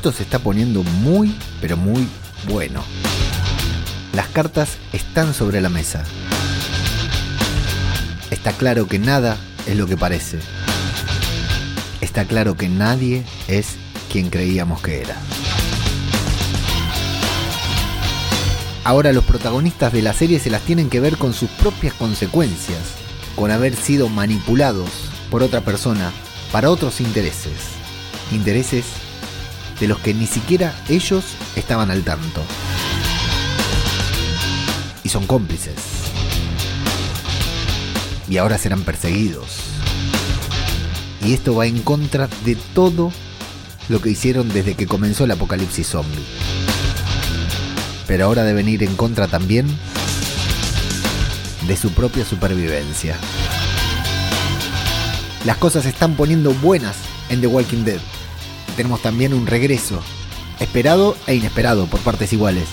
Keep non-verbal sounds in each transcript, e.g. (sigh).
Esto se está poniendo muy, pero muy bueno. Las cartas están sobre la mesa. Está claro que nada es lo que parece. Está claro que nadie es quien creíamos que era. Ahora los protagonistas de la serie se las tienen que ver con sus propias consecuencias, con haber sido manipulados por otra persona para otros intereses. Intereses de los que ni siquiera ellos estaban al tanto. Y son cómplices. Y ahora serán perseguidos. Y esto va en contra de todo lo que hicieron desde que comenzó el apocalipsis zombie. Pero ahora deben ir en contra también de su propia supervivencia. Las cosas se están poniendo buenas en The Walking Dead tenemos también un regreso, esperado e inesperado por partes iguales.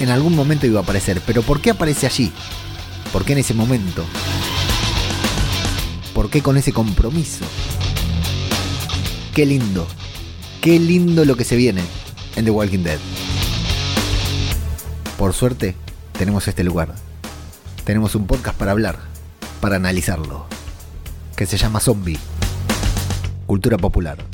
En algún momento iba a aparecer, pero ¿por qué aparece allí? ¿Por qué en ese momento? ¿Por qué con ese compromiso? Qué lindo, qué lindo lo que se viene en The Walking Dead. Por suerte, tenemos este lugar. Tenemos un podcast para hablar, para analizarlo, que se llama Zombie, Cultura Popular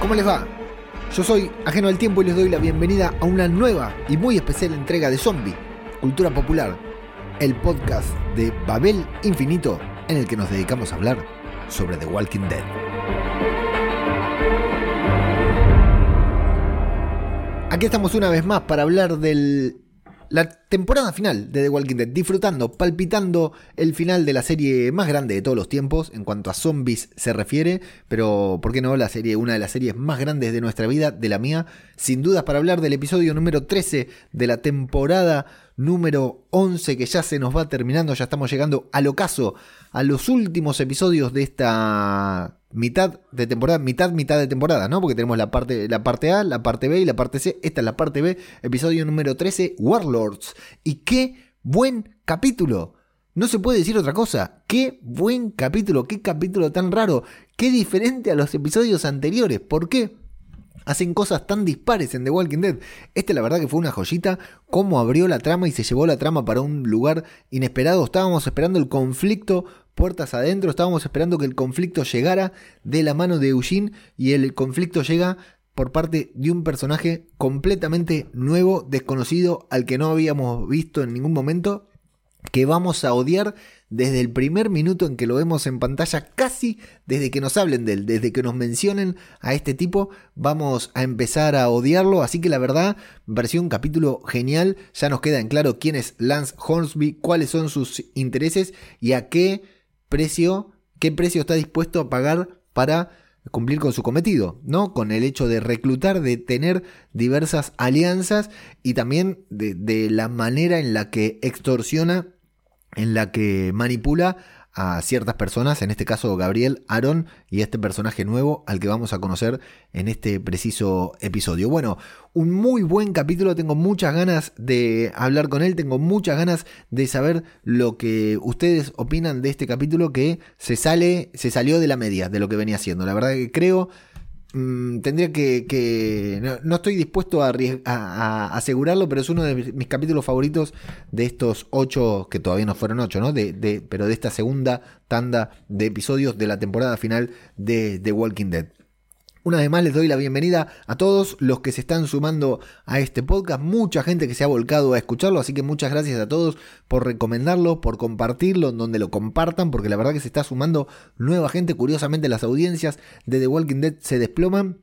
¿Cómo les va? Yo soy Ajeno al Tiempo y les doy la bienvenida a una nueva y muy especial entrega de Zombie, Cultura Popular, el podcast de Babel Infinito en el que nos dedicamos a hablar sobre The Walking Dead. Aquí estamos una vez más para hablar del la temporada final de The Walking Dead, disfrutando, palpitando el final de la serie más grande de todos los tiempos en cuanto a zombies se refiere, pero ¿por qué no la serie, una de las series más grandes de nuestra vida, de la mía? Sin dudas para hablar del episodio número 13 de la temporada número 11 que ya se nos va terminando, ya estamos llegando al ocaso, a los últimos episodios de esta mitad de temporada, mitad, mitad de temporada, ¿no? Porque tenemos la parte, la parte A, la parte B y la parte C. Esta es la parte B, episodio número 13, Warlords. Y qué buen capítulo. No se puede decir otra cosa. Qué buen capítulo, qué capítulo tan raro, qué diferente a los episodios anteriores. ¿Por qué? hacen cosas tan dispares en The Walking Dead. Este la verdad que fue una joyita, cómo abrió la trama y se llevó la trama para un lugar inesperado. Estábamos esperando el conflicto puertas adentro, estábamos esperando que el conflicto llegara de la mano de Eugene y el conflicto llega por parte de un personaje completamente nuevo, desconocido, al que no habíamos visto en ningún momento, que vamos a odiar desde el primer minuto en que lo vemos en pantalla, casi desde que nos hablen de él, desde que nos mencionen a este tipo, vamos a empezar a odiarlo. Así que la verdad, versión capítulo genial. Ya nos queda en claro quién es Lance Hornsby, cuáles son sus intereses y a qué precio, qué precio está dispuesto a pagar para cumplir con su cometido, ¿no? Con el hecho de reclutar, de tener diversas alianzas y también de, de la manera en la que extorsiona en la que manipula a ciertas personas, en este caso Gabriel, Aaron y este personaje nuevo al que vamos a conocer en este preciso episodio. Bueno, un muy buen capítulo, tengo muchas ganas de hablar con él, tengo muchas ganas de saber lo que ustedes opinan de este capítulo que se sale, se salió de la media de lo que venía haciendo. La verdad que creo Mm, tendría que. no, estoy dispuesto a, asegurarlo, pero es uno de mis, capítulos favoritos de estos ocho, que todavía no fueron ocho, ¿no? De, pero de esta segunda tanda de episodios de la temporada final de The Walking Dead. Una vez más les doy la bienvenida a todos los que se están sumando a este podcast, mucha gente que se ha volcado a escucharlo, así que muchas gracias a todos por recomendarlo, por compartirlo, en donde lo compartan, porque la verdad que se está sumando nueva gente, curiosamente las audiencias de The Walking Dead se desploman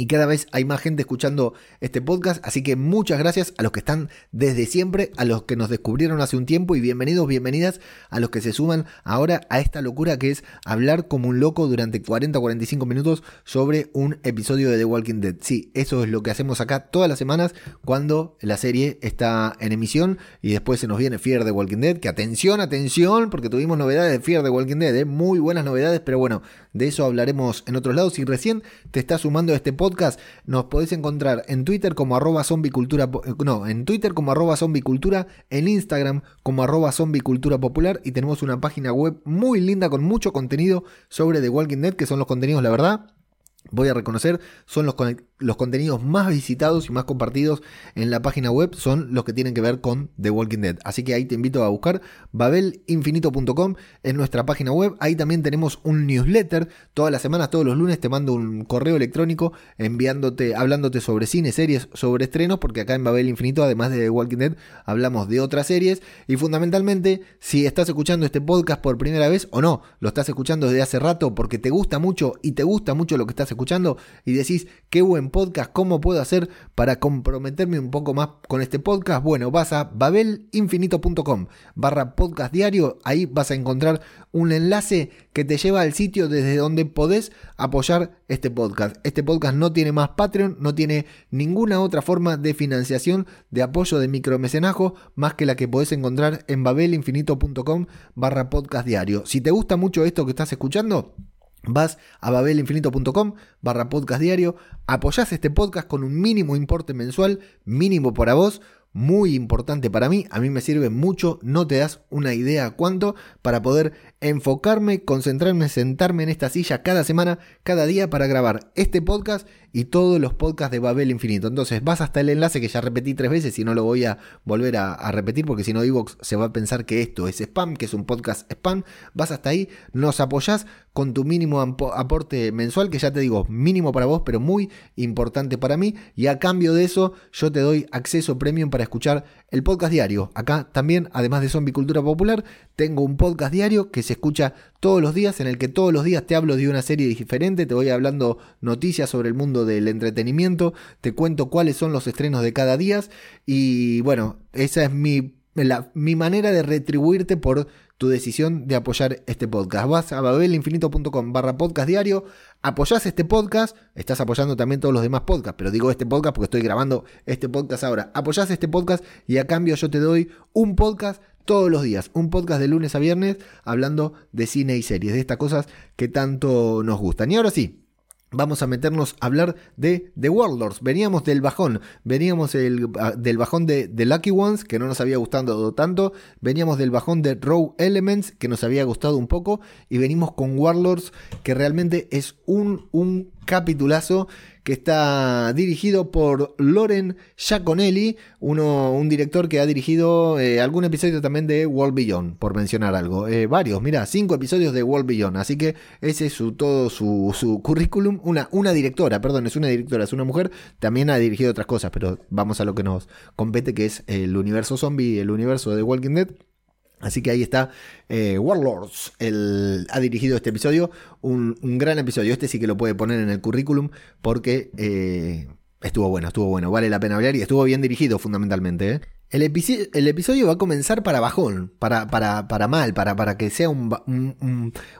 y cada vez hay más gente escuchando este podcast, así que muchas gracias a los que están desde siempre, a los que nos descubrieron hace un tiempo y bienvenidos, bienvenidas a los que se suman ahora a esta locura que es hablar como un loco durante 40 o 45 minutos sobre un episodio de The Walking Dead. Sí, eso es lo que hacemos acá todas las semanas cuando la serie está en emisión y después se nos viene Fear The Walking Dead, que atención, atención, porque tuvimos novedades de Fear The Walking Dead, ¿eh? muy buenas novedades, pero bueno, de eso hablaremos en otros lados. Si recién te estás sumando a este podcast, nos podés encontrar en Twitter como arroba zombicultura, eh, no, en Twitter como arroba zombicultura, en Instagram como arroba zombicultura popular y tenemos una página web muy linda con mucho contenido sobre The Walking Dead, que son los contenidos, la verdad, voy a reconocer, son los, los contenidos más visitados y más compartidos en la página web, son los que tienen que ver con The Walking Dead. Así que ahí te invito a buscar babelinfinito.com en nuestra página web. Ahí también tenemos un newsletter. Todas las semanas, todos los lunes te mando un correo electrónico enviándote, hablándote sobre cine, series, sobre estrenos, porque acá en Babel Infinito, además de The Walking Dead, hablamos de otras series. Y fundamentalmente, si estás escuchando este podcast por primera vez o no, lo estás escuchando desde hace rato porque te gusta mucho y te gusta mucho lo que estás escuchando y decís, qué buen podcast, ¿cómo puedo hacer para comprometerme un poco más con este podcast? Bueno, vas a babelinfinito.com barra podcast diario, ahí vas a encontrar un enlace que te lleva al sitio desde donde podés apoyar este podcast. Este podcast no tiene más Patreon, no tiene ninguna otra forma de financiación, de apoyo de micromecenajo, más que la que podés encontrar en babelinfinito.com barra podcast diario. Si te gusta mucho esto que estás escuchando, Vas a babelinfinito.com barra podcast diario, apoyás este podcast con un mínimo importe mensual, mínimo para vos, muy importante para mí, a mí me sirve mucho, no te das una idea cuánto, para poder enfocarme, concentrarme, sentarme en esta silla cada semana, cada día para grabar este podcast y todos los podcasts de Babel Infinito. Entonces vas hasta el enlace que ya repetí tres veces y no lo voy a volver a, repetir porque si no Evox se va a pensar que esto es spam, que es un podcast spam. Vas hasta ahí, nos apoyás con tu mínimo aporte mensual, que ya te digo, mínimo para vos, pero muy importante para mí. Y a cambio de eso, yo te doy acceso premium para escuchar el podcast diario. Acá también, además de Zombie Cultura Popular, tengo un podcast diario que se escucha todos los días, en el que todos los días te hablo de una serie diferente, te voy hablando noticias sobre el mundo del entretenimiento, te cuento cuáles son los estrenos de cada día y bueno, esa es mi, mi manera de retribuirte por tu decisión de apoyar este podcast. Vas a babelinfinito.com barra podcast diario, apoyás este podcast, estás apoyando también todos los demás podcasts, pero digo este podcast porque estoy grabando este podcast ahora. Apoyás este podcast y a cambio yo te doy un podcast todos los días, un podcast de lunes a viernes hablando de cine y series, de estas cosas que tanto nos gustan. Y ahora sí, Vamos a meternos a hablar de The Warlords. Veníamos del bajón, veníamos ah, del bajón de The Lucky Ones, que no nos había gustado tanto, veníamos del bajón de Raw Elements, que nos había gustado un poco, y venimos con Warlords, que realmente es un, un capitulazo que está dirigido por Loren Giaconelli, uno, un director que ha dirigido eh, algún episodio también de World Beyond, por mencionar algo. Eh, varios, mira, cinco episodios de World Beyond, así que ese es su, todo su, su, currículum. Una, una directora, perdón, es una directora, es una mujer, también ha dirigido otras cosas, pero vamos a lo que nos compete, que es el universo zombie, el universo de Walking Dead. Así que ahí está eh, Warlords, el, ha dirigido este episodio, un, gran episodio, este sí que lo puede poner en el currículum porque eh, estuvo bueno, estuvo bueno, vale la pena hablar y estuvo bien dirigido fundamentalmente. ¿eh? El, episodio, va a comenzar para bajón, para, para, para mal, para, para que sea un,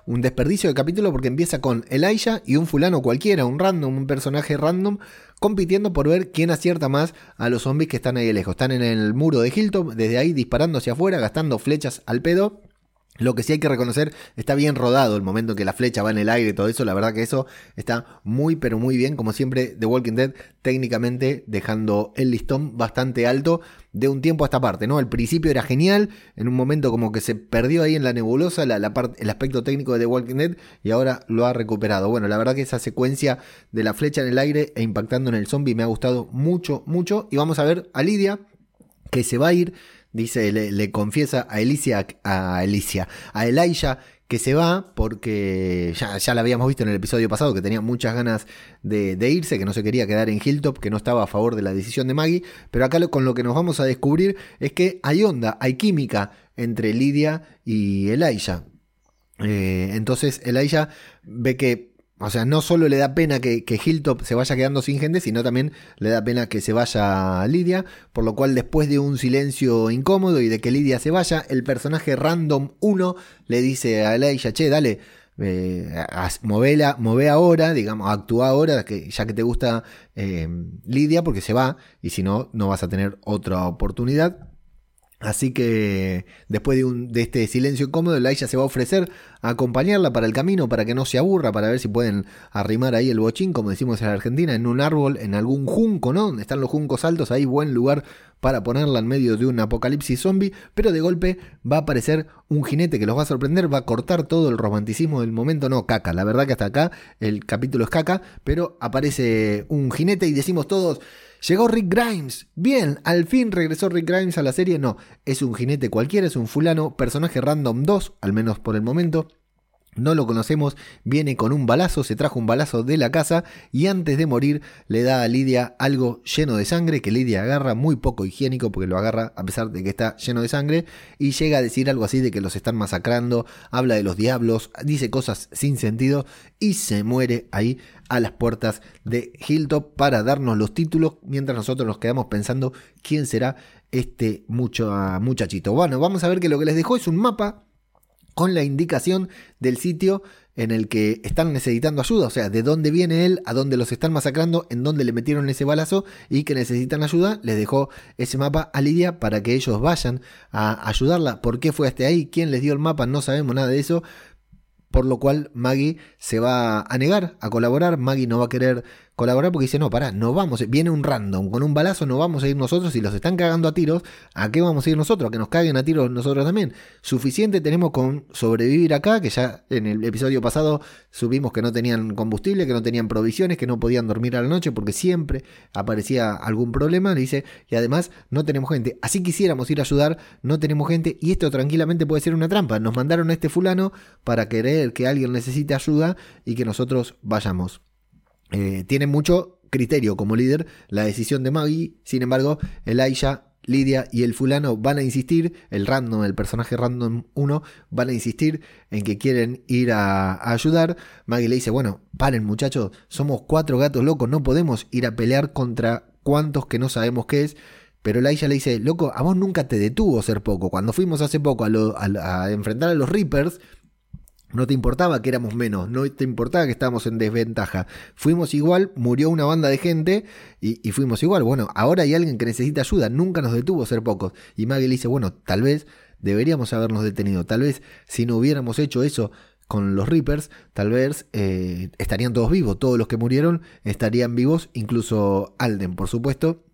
un, desperdicio de capítulo porque empieza con Elijah y un fulano cualquiera, un random, un personaje random, compitiendo por ver quién acierta más a los zombies que están ahí lejos. Están en el muro de Hilton, desde ahí disparando hacia afuera, gastando flechas al pedo. Lo que sí hay que reconocer, está bien rodado el momento que la flecha va en el aire y todo eso. La verdad que eso está muy, pero muy bien. Como siempre, The Walking Dead técnicamente dejando el listón bastante alto de un tiempo a esta parte, ¿no? Al principio era genial, en un momento como que se perdió ahí en la nebulosa la, parte, el aspecto técnico de The Walking Dead y ahora lo ha recuperado. Bueno, la verdad que esa secuencia de la flecha en el aire e impactando en el zombie me ha gustado mucho, mucho. Y vamos a ver a Lidia que se va a ir dice, le, confiesa a Elicia, a Elicia, a que se va porque ya, ya la habíamos visto en el episodio pasado que tenía muchas ganas de, irse, que no se quería quedar en Hilltop, que no estaba a favor de la decisión de Maggie, pero acá con lo que nos vamos a descubrir es que hay onda, hay química entre Lidia y Elijah. Eh, entonces Elijah ve que o sea, no solo le da pena que, que, Hilltop se vaya quedando sin gente, sino también le da pena que se vaya Lidia, por lo cual después de un silencio incómodo y de que Lidia se vaya, el personaje random 1 le dice a Elijah, che, dale, eh, move ahora, digamos, actúa ahora, que, ya que te gusta eh, Lidia, porque se va, y si no, no vas a tener otra oportunidad. Así que después de, un, de este silencio incómodo, Laisha se va a ofrecer a acompañarla para el camino, para que no se aburra, para ver si pueden arrimar ahí el bochín, como decimos en Argentina, en un árbol, en algún junco, ¿no? Donde están los juncos altos, ahí buen lugar para ponerla en medio de un apocalipsis zombie, pero de golpe va a aparecer un jinete que los va a sorprender, va a cortar todo el romanticismo del momento, no, caca, la verdad que hasta acá el capítulo es caca, pero aparece un jinete y decimos todos... Llegó Rick Grimes. Bien, al fin regresó Rick Grimes a la serie. No, es un jinete cualquiera, es un fulano, personaje random 2, al menos por el momento. No lo conocemos, viene con un balazo, se trajo un balazo de la casa y antes de morir le da a Lidia algo lleno de sangre que Lidia agarra muy poco higiénico porque lo agarra a pesar de que está lleno de sangre y llega a decir algo así de que los están masacrando, habla de los diablos, dice cosas sin sentido y se muere ahí a las puertas de Hilltop para darnos los títulos mientras nosotros nos quedamos pensando quién será este mucho, muchachito. Bueno, vamos a ver que lo que les dejó es un mapa con la indicación del sitio en el que están necesitando ayuda, o sea, de dónde viene él, a dónde los están masacrando, en dónde le metieron ese balazo y que necesitan ayuda, les dejó ese mapa a Lidia para que ellos vayan a ayudarla. ¿Por qué fue hasta ahí? ¿Quién les dio el mapa? No sabemos nada de eso. Por lo cual Maggie se va a negar a colaborar, Maggie no va a querer colaborar porque dice, no, pará, no vamos, viene un random, con un balazo no vamos a ir nosotros, si los están cagando a tiros, ¿a qué vamos a ir nosotros? Que nos caguen a tiros nosotros también. Suficiente tenemos con sobrevivir acá, que ya en el episodio pasado subimos que no tenían combustible, que no tenían provisiones, que no podían dormir a la noche porque siempre aparecía algún problema, le dice, y además no tenemos gente. Así quisiéramos ir a ayudar, no tenemos gente, y esto tranquilamente puede ser una trampa. Nos mandaron a este fulano para querer que alguien necesite ayuda y que nosotros vayamos. Eh, tiene mucho criterio como líder la decisión de Maggie, sin embargo, Elijah, Lidia y el fulano van a insistir, el random, el personaje random 1, van a insistir en que quieren ir a, ayudar. Maggie le dice, bueno, paren muchachos, somos cuatro gatos locos, no podemos ir a pelear contra cuantos que no sabemos qué es. Pero Elijah le dice, loco, a vos nunca te detuvo ser poco. Cuando fuimos hace poco a enfrentar a los Reapers, no te importaba que éramos menos, no te importaba que estábamos en desventaja. Fuimos igual, murió una banda de gente y, fuimos igual. Bueno, ahora hay alguien que necesita ayuda, nunca nos detuvo ser pocos. Y Maggie le dice, bueno, tal vez deberíamos habernos detenido. Tal vez si no hubiéramos hecho eso con los Reapers, tal vez eh, estarían todos vivos. Todos los que murieron estarían vivos, incluso Alden, por supuesto.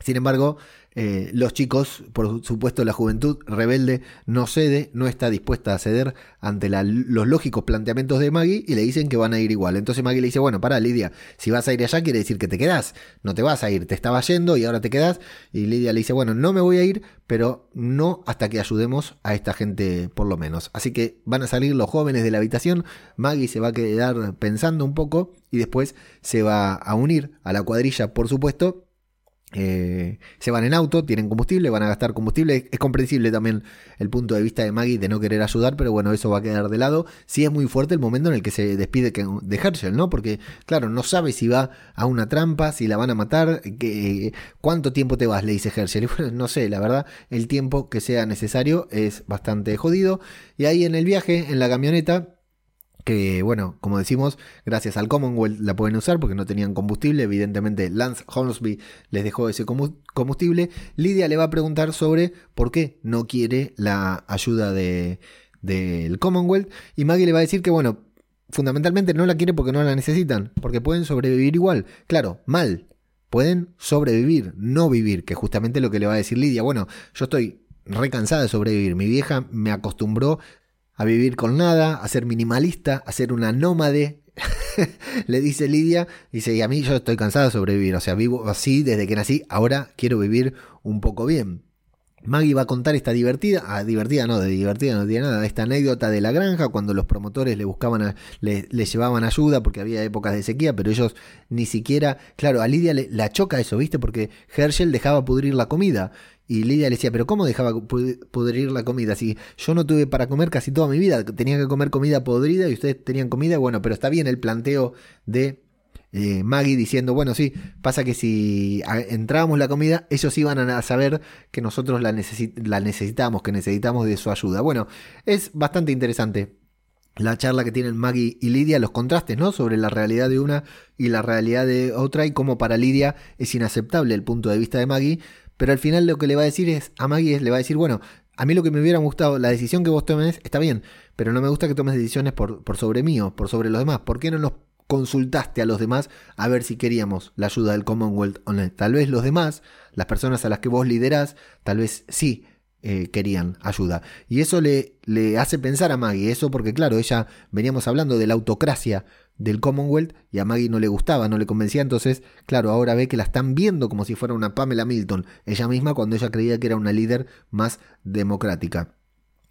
Sin embargo, eh, los chicos, por supuesto, la juventud rebelde no cede, no está dispuesta a ceder ante los lógicos planteamientos de Maggie y le dicen que van a ir igual. Entonces Maggie le dice, bueno, para Lidia, si vas a ir allá quiere decir que te quedas, no te vas a ir, te estaba yendo y ahora te quedas. Y Lidia le dice, bueno, no me voy a ir, pero no hasta que ayudemos a esta gente por lo menos. Así que van a salir los jóvenes de la habitación, Maggie se va a quedar pensando un poco y después se va a unir a la cuadrilla, por supuesto eh, se van en auto, tienen combustible, van a gastar combustible. Es comprensible también el punto de vista de Maggie de no querer ayudar, pero bueno, eso va a quedar de lado. Sí es muy fuerte el momento en el que se despide de Herschel, ¿no? Porque, claro, no sabe si va a una trampa, si la van a matar, que, cuánto tiempo te vas, le dice Herschel. (laughs) no sé, la verdad, el tiempo que sea necesario es bastante jodido. Y ahí en el viaje, en la camioneta, bueno, como decimos, gracias al Commonwealth la pueden usar porque no tenían combustible, evidentemente Lance Hornsby les dejó ese combustible. Lidia le va a preguntar sobre por qué no quiere la ayuda de, del Commonwealth. Y Maggie le va a decir que, bueno, fundamentalmente no la quiere porque no la necesitan, porque pueden sobrevivir igual. Claro, mal. Pueden sobrevivir, no vivir, que justamente lo que le va a decir Lidia. Bueno, yo estoy recansada de sobrevivir. Mi vieja me acostumbró a vivir con nada, a ser minimalista, a ser una nómade. (laughs) le dice Lidia, dice, y a mí yo estoy cansada de sobrevivir, o sea, vivo así desde que nací, ahora quiero vivir un poco bien. Maggie va a contar esta divertida, ah, divertida no, de divertida no tiene nada, esta anécdota de la granja cuando los promotores le buscaban, le, llevaban ayuda porque había épocas de sequía, pero ellos ni siquiera, claro, a Lidia le, la choca eso, ¿viste? Porque Herschel dejaba pudrir la comida y Lidia le decía, pero ¿cómo dejaba pudrir la comida? Si yo no tuve para comer casi toda mi vida, tenía que comer comida podrida y ustedes tenían comida, bueno, pero está bien el planteo de eh, Maggie diciendo, bueno, sí, pasa que si entrábamos la comida, ellos iban a saber que nosotros la, la necesitamos, que necesitamos de su ayuda. Bueno, es bastante interesante la charla que tienen Maggie y Lidia, los contrastes, ¿no? Sobre la realidad de una y la realidad de otra y cómo para Lidia es inaceptable el punto de vista de Maggie, pero al final lo que le va a decir es, a Maggie le va a decir, bueno, a mí lo que me hubiera gustado, la decisión que vos tomes está bien, pero no me gusta que tomes decisiones por, por sobre mío, por sobre los demás. ¿Por qué no nos consultaste a los demás a ver si queríamos la ayuda del Commonwealth o no. Tal vez los demás, las personas a las que vos liderás, tal vez sí eh, querían ayuda. Y eso le, le hace pensar a Maggie, eso porque claro, ella veníamos hablando de la autocracia del Commonwealth y a Maggie no le gustaba, no le convencía, entonces claro, ahora ve que la están viendo como si fuera una Pamela Milton, ella misma cuando ella creía que era una líder más democrática.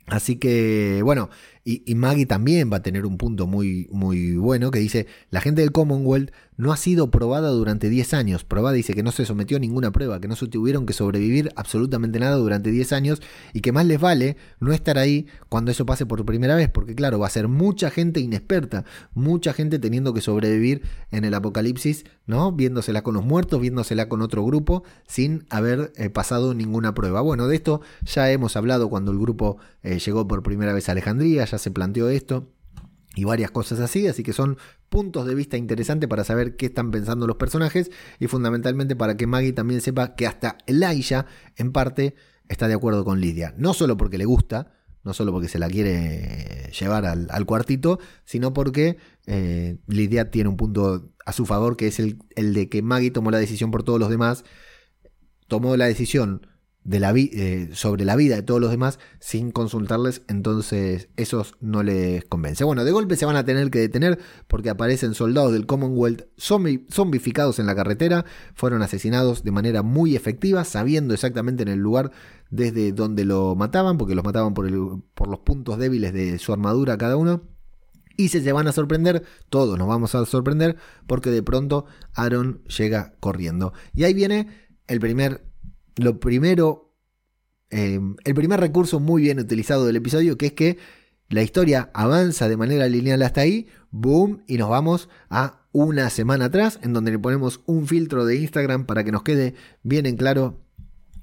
Así que, bueno, y, Maggie también va a tener un punto muy, muy bueno que dice, la gente del Commonwealth no ha sido probada durante 10 años. Probada dice que no se sometió a ninguna prueba, que no se tuvieron que sobrevivir absolutamente nada durante 10 años y que más les vale no estar ahí cuando eso pase por primera vez, porque claro, va a ser mucha gente inexperta, mucha gente teniendo que sobrevivir en el apocalipsis, ¿no? Viéndosela con los muertos, viéndosela con otro grupo, sin haber eh, pasado ninguna prueba. Bueno, de esto ya hemos hablado cuando el grupo eh, llegó por primera vez a Alejandría, se planteó esto y varias cosas así, así que son puntos de vista interesantes para saber qué están pensando los personajes y fundamentalmente para que Maggie también sepa que hasta Elijah en parte está de acuerdo con Lidia, no solo porque le gusta, no solo porque se la quiere llevar al, cuartito, sino porque eh, Lidia tiene un punto a su favor que es el, el de que Maggie tomó la decisión por todos los demás, tomó la decisión de la eh, sobre la vida de todos los demás sin consultarles, entonces esos no les convence. Bueno, de golpe se van a tener que detener porque aparecen soldados del Commonwealth zombificados en la carretera, fueron asesinados de manera muy efectiva, sabiendo exactamente en el lugar desde donde lo mataban, porque los mataban por, por los puntos débiles de su armadura cada uno. Y se van a sorprender, todos nos vamos a sorprender, porque de pronto Aaron llega corriendo. Y ahí viene el primer lo primero, em, el primer recurso muy bien utilizado del episodio, que es que la historia avanza de manera lineal hasta ahí, boom, y nos vamos a una semana atrás, en donde le ponemos un filtro de Instagram para que nos quede bien en claro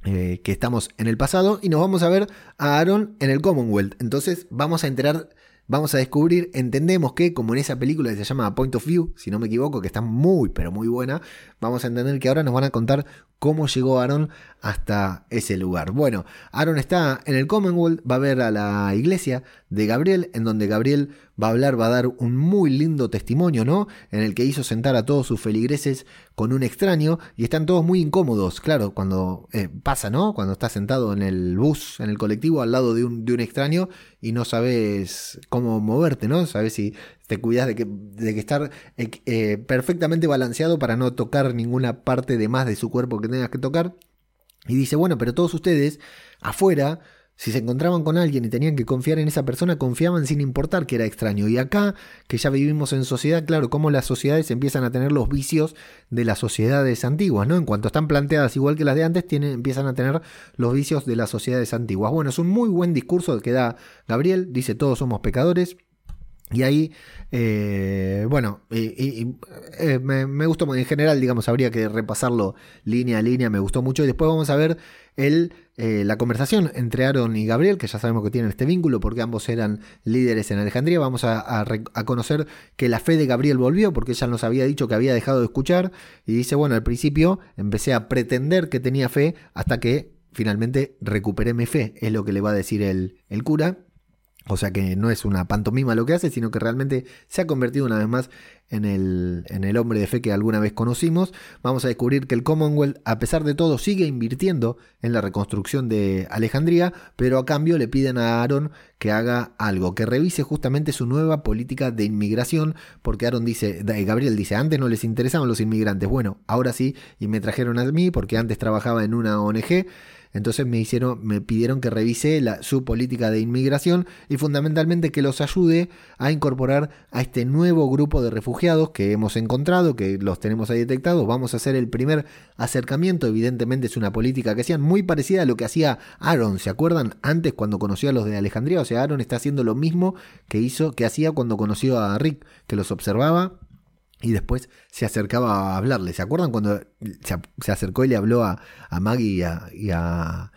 eh, que estamos en el pasado, y nos vamos a ver a Aaron en el Commonwealth. Entonces vamos a enterar vamos a descubrir, entendemos que, como en esa película que se llama Point of View, si no me equivoco, que está muy, pero muy buena, vamos a entender que ahora nos van a contar cómo llegó Aaron hasta ese lugar. Bueno, Aaron está en el Commonwealth, va a ver a la iglesia de Gabriel, en donde Gabriel va a hablar, va a dar un muy lindo testimonio, ¿no? En el que hizo sentar a todos sus feligreses con un extraño y están todos muy incómodos, claro, cuando eh, pasa, ¿no? Cuando estás sentado en el bus, en el colectivo, al lado de un, de un extraño y no sabes cómo moverte, ¿no? Sabes si te cuidas de que, de que estar eh, eh, perfectamente balanceado para no tocar ninguna parte de más de su cuerpo que tengas que tocar. Y dice, bueno, pero todos ustedes afuera si se encontraban con alguien y tenían que confiar en esa persona, confiaban sin importar que era extraño. Y acá, que ya vivimos en sociedad, claro, cómo las sociedades empiezan a tener los vicios de las sociedades antiguas, ¿no? En cuanto están planteadas igual que las de antes, tienen, empiezan a tener los vicios de las sociedades antiguas. Bueno, es un muy buen discurso que da Gabriel, dice todos somos pecadores. Y ahí, eh, bueno, eh, me, gustó, en general, digamos, habría que repasarlo línea a línea, me gustó mucho. Y después vamos a ver el, eh, la conversación entre Aaron y Gabriel, que ya sabemos que tienen este vínculo porque ambos eran líderes en Alejandría. Vamos a, a, conocer que la fe de Gabriel volvió porque ella nos había dicho que había dejado de escuchar. Y dice, bueno, al principio empecé a pretender que tenía fe hasta que finalmente recuperé mi fe, es lo que le va a decir el, el cura. O sea que no es una pantomima lo que hace, sino que realmente se ha convertido una vez más en el, en el, hombre de fe que alguna vez conocimos. Vamos a descubrir que el Commonwealth, a pesar de todo, sigue invirtiendo en la reconstrucción de Alejandría, pero a cambio le piden a Aaron que haga algo, que revise justamente su nueva política de inmigración, porque Aaron dice, Gabriel dice, antes no les interesaban los inmigrantes, bueno, ahora sí, y me trajeron a mí porque antes trabajaba en una ONG. Entonces me hicieron, me pidieron que revise su política de inmigración y fundamentalmente que los ayude a incorporar a este nuevo grupo de refugiados que hemos encontrado, que los tenemos ahí detectados. Vamos a hacer el primer acercamiento. Evidentemente es una política que hacían muy parecida a lo que hacía Aaron. ¿Se acuerdan? Antes cuando conoció a los de Alejandría. O sea, Aaron está haciendo lo mismo que hizo, que hacía cuando conoció a Rick, que los observaba y después se acercaba a hablarle. ¿Se acuerdan cuando se, acercó y le habló a, Maggie y a, y a,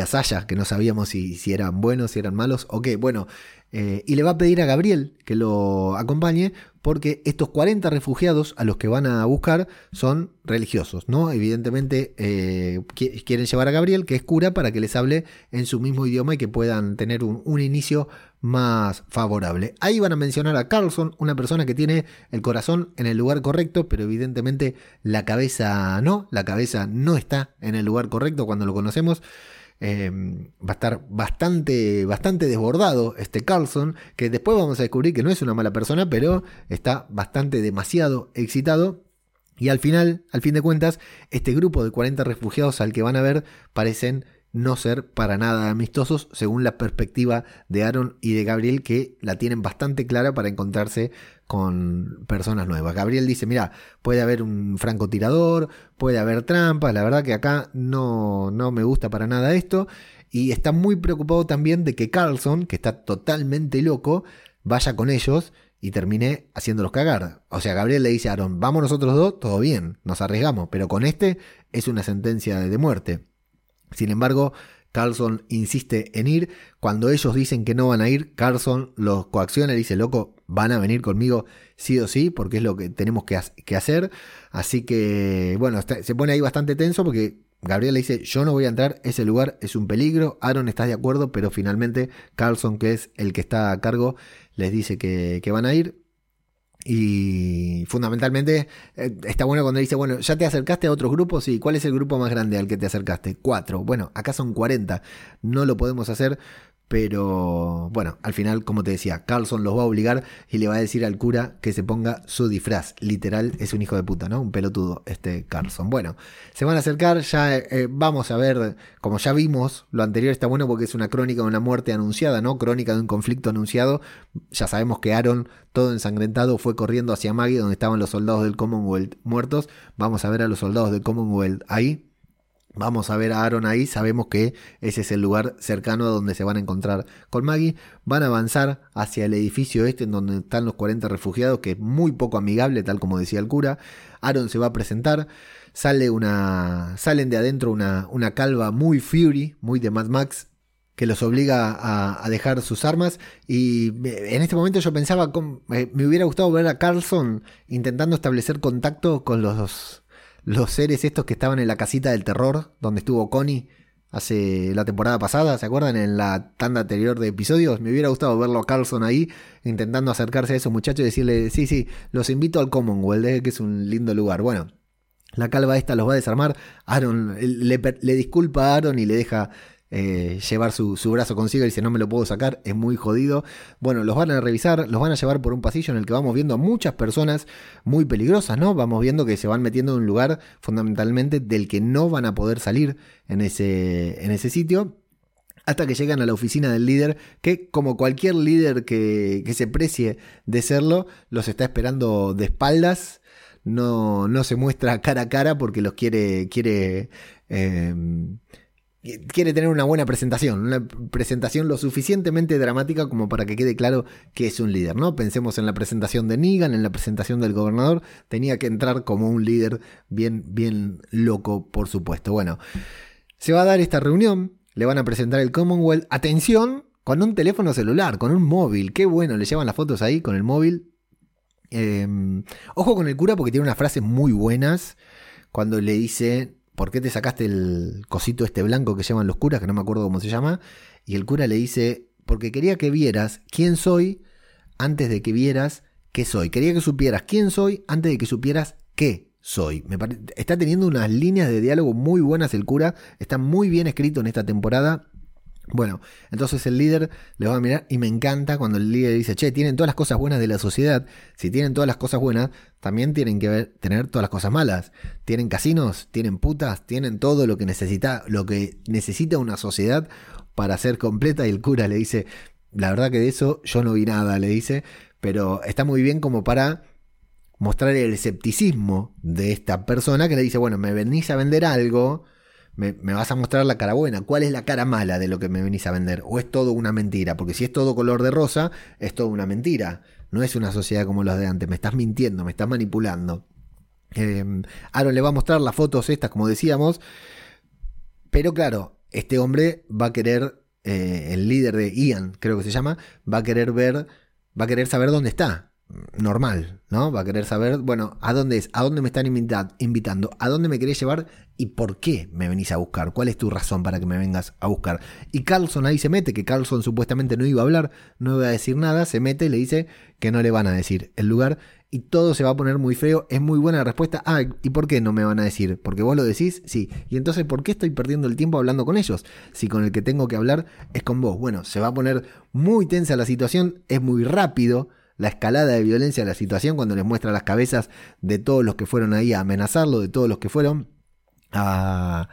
a Sasha, que no sabíamos si, si, eran buenos, si eran malos? Ok, bueno, eh, y le va a pedir a Gabriel que lo acompañe porque estos 40 refugiados a los que van a buscar son religiosos, ¿no? Evidentemente eh, quieren llevar a Gabriel, que es cura, para que les hable en su mismo idioma y que puedan tener un, un inicio más favorable. Ahí van a mencionar a Carlson, una persona que tiene el corazón en el lugar correcto, pero evidentemente la cabeza no, la cabeza no está en el lugar correcto cuando lo conocemos. Em, va a estar bastante, bastante desbordado este Carlson, que después vamos a descubrir que no es una mala persona, pero está bastante demasiado excitado. Y al final, al fin de cuentas, este grupo de 40 refugiados al que van a ver parecen no ser para nada amistosos, según la perspectiva de Aaron y de Gabriel, que la tienen bastante clara para encontrarse con personas nuevas. Gabriel dice, mira, puede haber un francotirador, puede haber trampas, la verdad que acá no, no me gusta para nada esto, y está muy preocupado también de que Carlson, que está totalmente loco, vaya con ellos y termine haciéndolos cagar. O sea, Gabriel le dice a Aaron, vamos nosotros dos, todo bien, nos arriesgamos, pero con este es una sentencia de muerte. Sin embargo, Carlson insiste en ir. Cuando ellos dicen que no van a ir, Carlson los coacciona y dice, loco, van a venir conmigo sí o sí, porque es lo que tenemos que, hacer. Así que, bueno, se pone ahí bastante tenso porque Gabriel le dice, yo no voy a entrar, ese lugar es un peligro. Aaron está de acuerdo, pero finalmente Carlson, que es el que está a cargo, les dice que, que van a ir. Y fundamentalmente eh, está bueno cuando dice, bueno, ya te acercaste a otros grupos, y ¿cuál es el grupo más grande al que te acercaste? Cuatro. Bueno, acá son 40. No lo podemos hacer pero bueno, al final, como te decía, Carlson los va a obligar y le va a decir al cura que se ponga su disfraz. Literal, es un hijo de puta, ¿no? Un pelotudo, este Carlson. Bueno, se van a acercar, ya eh, vamos a ver, como ya vimos, lo anterior está bueno porque es una crónica de una muerte anunciada, ¿no? Crónica de un conflicto anunciado. Ya sabemos que Aaron, todo ensangrentado, fue corriendo hacia Maggie, donde estaban los soldados del Commonwealth muertos. Vamos a ver a los soldados del Commonwealth ahí Vamos a ver a Aaron ahí, sabemos que ese es el lugar cercano a donde se van a encontrar con Maggie. Van a avanzar hacia el edificio este en donde están los 40 refugiados, que es muy poco amigable, tal como decía el cura. Aaron se va a presentar, sale una, salen de adentro una, una calva muy Fury, muy de Mad Max, que los obliga a, dejar sus armas. Y en este momento yo pensaba, me hubiera gustado ver a Carlson intentando establecer contacto con los los seres estos que estaban en la casita del terror, donde estuvo Connie hace la temporada pasada, ¿se acuerdan? En la tanda anterior de episodios. Me hubiera gustado verlo a Carlson ahí, intentando acercarse a esos muchachos y decirle, sí, sí, los invito al Commonwealth, que es un lindo lugar. Bueno, la calva esta los va a desarmar. Aaron le, le disculpa a Aaron y le deja eh, llevar su, brazo consigo y dice no me lo puedo sacar, es muy jodido. Bueno, los van a revisar, los van a llevar por un pasillo en el que vamos viendo a muchas personas muy peligrosas, ¿no? Vamos viendo que se van metiendo en un lugar fundamentalmente del que no van a poder salir en ese, en ese sitio hasta que llegan a la oficina del líder, que como cualquier líder que, se precie de serlo, los está esperando de espaldas, no, no se muestra cara a cara porque los quiere, quiere eh, quiere tener una buena presentación, una presentación lo suficientemente dramática como para que quede claro que es un líder, ¿no? Pensemos en la presentación de Negan, en la presentación del gobernador, tenía que entrar como un líder bien, bien loco, por supuesto. Bueno, se va a dar esta reunión, le van a presentar el Commonwealth, atención, con un teléfono celular, con un móvil, qué bueno, le llevan las fotos ahí con el móvil. Em, ojo con el cura porque tiene unas frases muy buenas cuando le dice ¿por qué te sacaste el cosito este blanco que llevan los curas, que no me acuerdo cómo se llama? Y el cura le dice, porque quería que vieras quién soy antes de que vieras qué soy. Quería que supieras quién soy antes de que supieras qué soy. Me está teniendo unas líneas de diálogo muy buenas el cura, está muy bien escrito en esta temporada. Bueno, entonces el líder le va a mirar y me encanta cuando el líder dice, che, tienen todas las cosas buenas de la sociedad. Si tienen todas las cosas buenas, también tienen que tener todas las cosas malas. Tienen casinos, tienen putas, tienen todo lo que necesita, lo que necesita una sociedad para ser completa. Y el cura le dice, la verdad que de eso yo no vi nada, le dice, pero está muy bien como para mostrar el escepticismo de esta persona que le dice, bueno, me venís a vender algo, me, vas a mostrar la cara buena, ¿cuál es la cara mala de lo que me venís a vender? ¿O es todo una mentira? Porque si es todo color de rosa, es todo una mentira. No es una sociedad como las de antes, me estás mintiendo, me estás manipulando. Eh, Aaron le va a mostrar las fotos estas, como decíamos, pero claro, este hombre va a querer, eh, el líder de Ian, creo que se llama, va a querer ver, va a querer saber dónde está normal, ¿no? Va a querer saber, bueno, ¿a dónde es? ¿A dónde me están invitando? ¿A dónde me querés llevar? ¿Y por qué me venís a buscar? ¿Cuál es tu razón para que me vengas a buscar? Y Carlson ahí se mete, que Carlson supuestamente no iba a hablar, no iba a decir nada, se mete y le dice que no le van a decir el lugar y todo se va a poner muy feo. Es muy buena la respuesta. Ah, ¿y por qué no me van a decir? ¿Porque vos lo decís? Sí. ¿Y entonces por qué estoy perdiendo el tiempo hablando con ellos? Si con el que tengo que hablar es con vos. Bueno, se va a poner muy tensa la situación, es muy rápido la escalada de violencia de la situación cuando les muestra las cabezas de todos los que fueron ahí a amenazarlo, de todos los que fueron a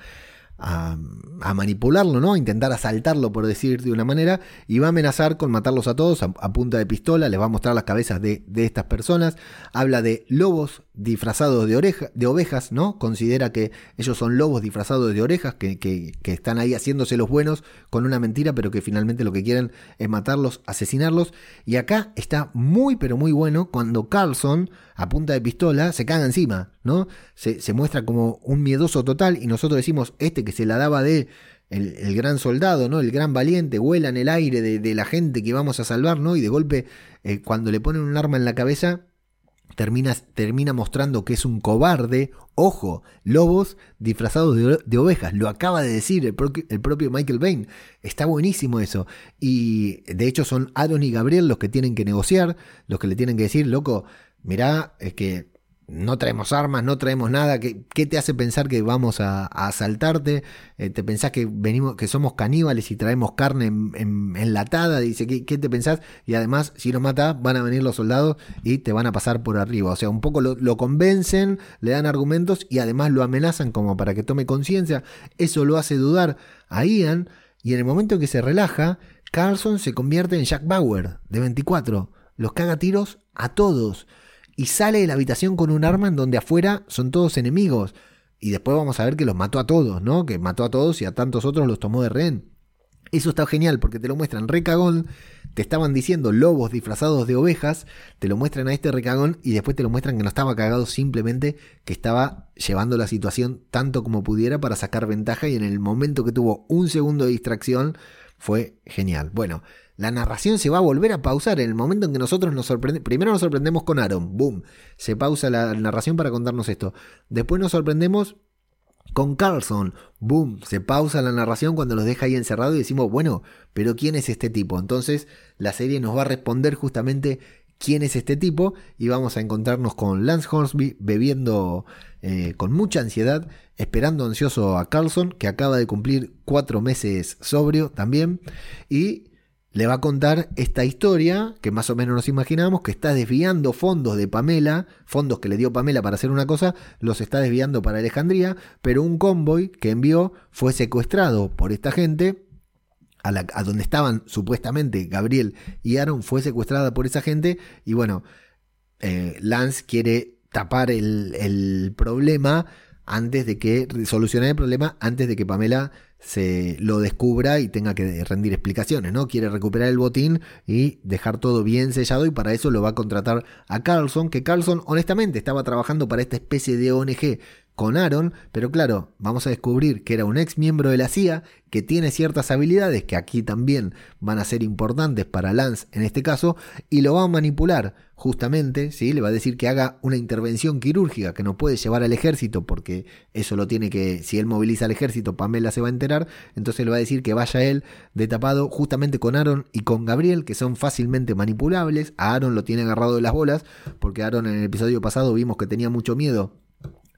a, manipularlo, ¿no? A intentar asaltarlo, por decir de una manera, y va a amenazar con matarlos a todos a, punta de pistola, les va a mostrar las cabezas de, estas personas, habla de lobos disfrazados de, oreja, de ovejas, ¿no? Considera que ellos son lobos disfrazados de orejas, que, que, están ahí haciéndose los buenos con una mentira, pero que finalmente lo que quieren es matarlos, asesinarlos, y acá está muy, pero muy bueno cuando Carlson a punta de pistola, se caga encima, ¿no? Se, muestra como un miedoso total y nosotros decimos, este que se la daba de el, gran soldado, ¿no? El gran valiente, vuela en el aire de, la gente que vamos a salvar, ¿no? Y de golpe, eh, cuando le ponen un arma en la cabeza, termina, mostrando que es un cobarde. Ojo, lobos disfrazados de, ovejas. Lo acaba de decir el, el, propio Michael Bain. Está buenísimo eso. Y de hecho son Aaron y Gabriel los que tienen que negociar, los que le tienen que decir, loco, mirá, es que no traemos armas, no traemos nada, ¿qué, te hace pensar que vamos a, asaltarte? Eh, ¿Te pensás que venimos, que somos caníbales y traemos carne enlatada? Dice, ¿qué, ¿qué, te pensás? Y además, si nos mata, van a venir los soldados y te van a pasar por arriba. O sea, un poco lo, lo convencen, le dan argumentos y además lo amenazan como para que tome conciencia. Eso lo hace dudar a Ian y en el momento en que se relaja, Carlson se convierte en Jack Bauer, de 24. Los caga tiros a todos y sale de la habitación con un arma en donde afuera son todos enemigos. Y después vamos a ver que los mató a todos, ¿no? Que mató a todos y a tantos otros los tomó de rehén. Eso está genial porque te lo muestran recagón, te estaban diciendo lobos disfrazados de ovejas, te lo muestran a este recagón y después te lo muestran que no estaba cagado, simplemente que estaba llevando la situación tanto como pudiera para sacar ventaja y en el momento que tuvo un segundo de distracción fue genial. Bueno, la narración se va a volver a pausar en el momento en que nosotros nos sorprendemos. Primero nos sorprendemos con Aaron, boom, se pausa la narración para contarnos esto. Después nos sorprendemos con Carlson, boom, se pausa la narración cuando los deja ahí encerrados y decimos, bueno, pero ¿quién es este tipo? Entonces la serie nos va a responder justamente quién es este tipo y vamos a encontrarnos con Lance Hornsby bebiendo eh, con mucha ansiedad, esperando ansioso a Carlson, que acaba de cumplir cuatro meses sobrio también, y le va a contar esta historia que más o menos nos imaginamos que está desviando fondos de Pamela, fondos que le dio Pamela para hacer una cosa, los está desviando para Alejandría, pero un convoy que envió fue secuestrado por esta gente. A, donde estaban supuestamente Gabriel y Aaron fue secuestrada por esa gente y bueno, eh, Lance quiere tapar el problema antes de que solucionar el problema antes de que Pamela se lo descubra y tenga que rendir explicaciones, ¿no? Quiere recuperar el botín y dejar todo bien sellado y para eso lo va a contratar a Carlson, que Carlson honestamente estaba trabajando para esta especie de ONG con Aaron, pero claro, vamos a descubrir que era un ex miembro de la CIA que tiene ciertas habilidades que aquí también van a ser importantes para Lance en este caso y lo va a manipular justamente, ¿sí? le va a decir que haga una intervención quirúrgica que no puede llevar al ejército porque eso lo tiene que, si él moviliza al ejército, Pamela se va a enterar entonces le va a decir que vaya él de tapado justamente con Aaron y con Gabriel, que son fácilmente manipulables. Aaron lo tiene agarrado de las bolas, porque Aaron en el episodio pasado vimos que tenía mucho miedo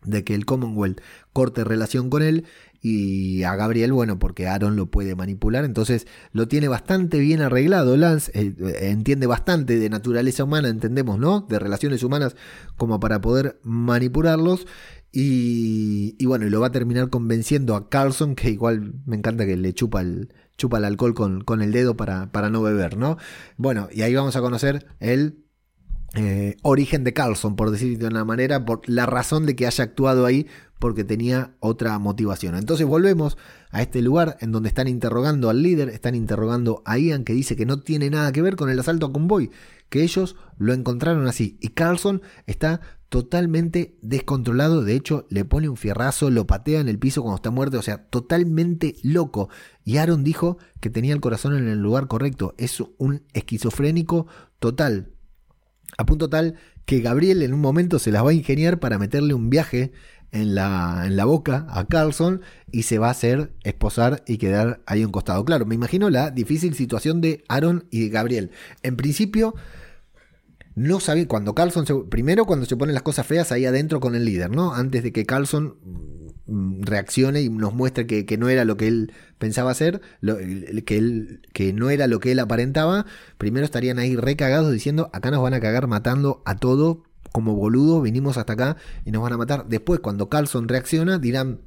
de que el Commonwealth corte relación con él y a Gabriel, bueno, porque Aaron lo puede manipular, entonces lo tiene bastante bien arreglado Lance, eh, entiende bastante de naturaleza humana, entendemos, ¿no? De relaciones humanas como para poder manipularlos y, y bueno, y lo va a terminar convenciendo a Carlson, que igual me encanta que le chupa el, chupa el alcohol con, con el dedo para, para no beber, ¿no? Bueno, y ahí vamos a conocer el eh, origen de Carlson, por decirlo de una manera, por la razón de que haya actuado ahí, porque tenía otra motivación. Entonces volvemos a este lugar en donde están interrogando al líder, están interrogando a Ian, que dice que no tiene nada que ver con el asalto a convoy, que ellos lo encontraron así. Y Carlson está totalmente descontrolado, de hecho le pone un fierrazo, lo patea en el piso cuando está muerto, o sea, totalmente loco. Y Aaron dijo que tenía el corazón en el lugar correcto, es un esquizofrénico total, a punto tal que Gabriel en un momento se las va a ingeniar para meterle un viaje en la, en la boca a Carlson y se va a hacer esposar y quedar ahí a un costado. Claro, me imagino la difícil situación de Aaron y de Gabriel. En principio, no sabía cuando Carlson se, primero cuando se ponen las cosas feas ahí adentro con el líder, ¿no? Antes de que Carlson reaccione y nos muestre que, no era lo que él pensaba hacer, que, él, que no era lo que él aparentaba, primero estarían ahí recagados diciendo, acá nos van a cagar matando a todo como boludo vinimos hasta acá y nos van a matar. Después, cuando Carlson reacciona, dirán,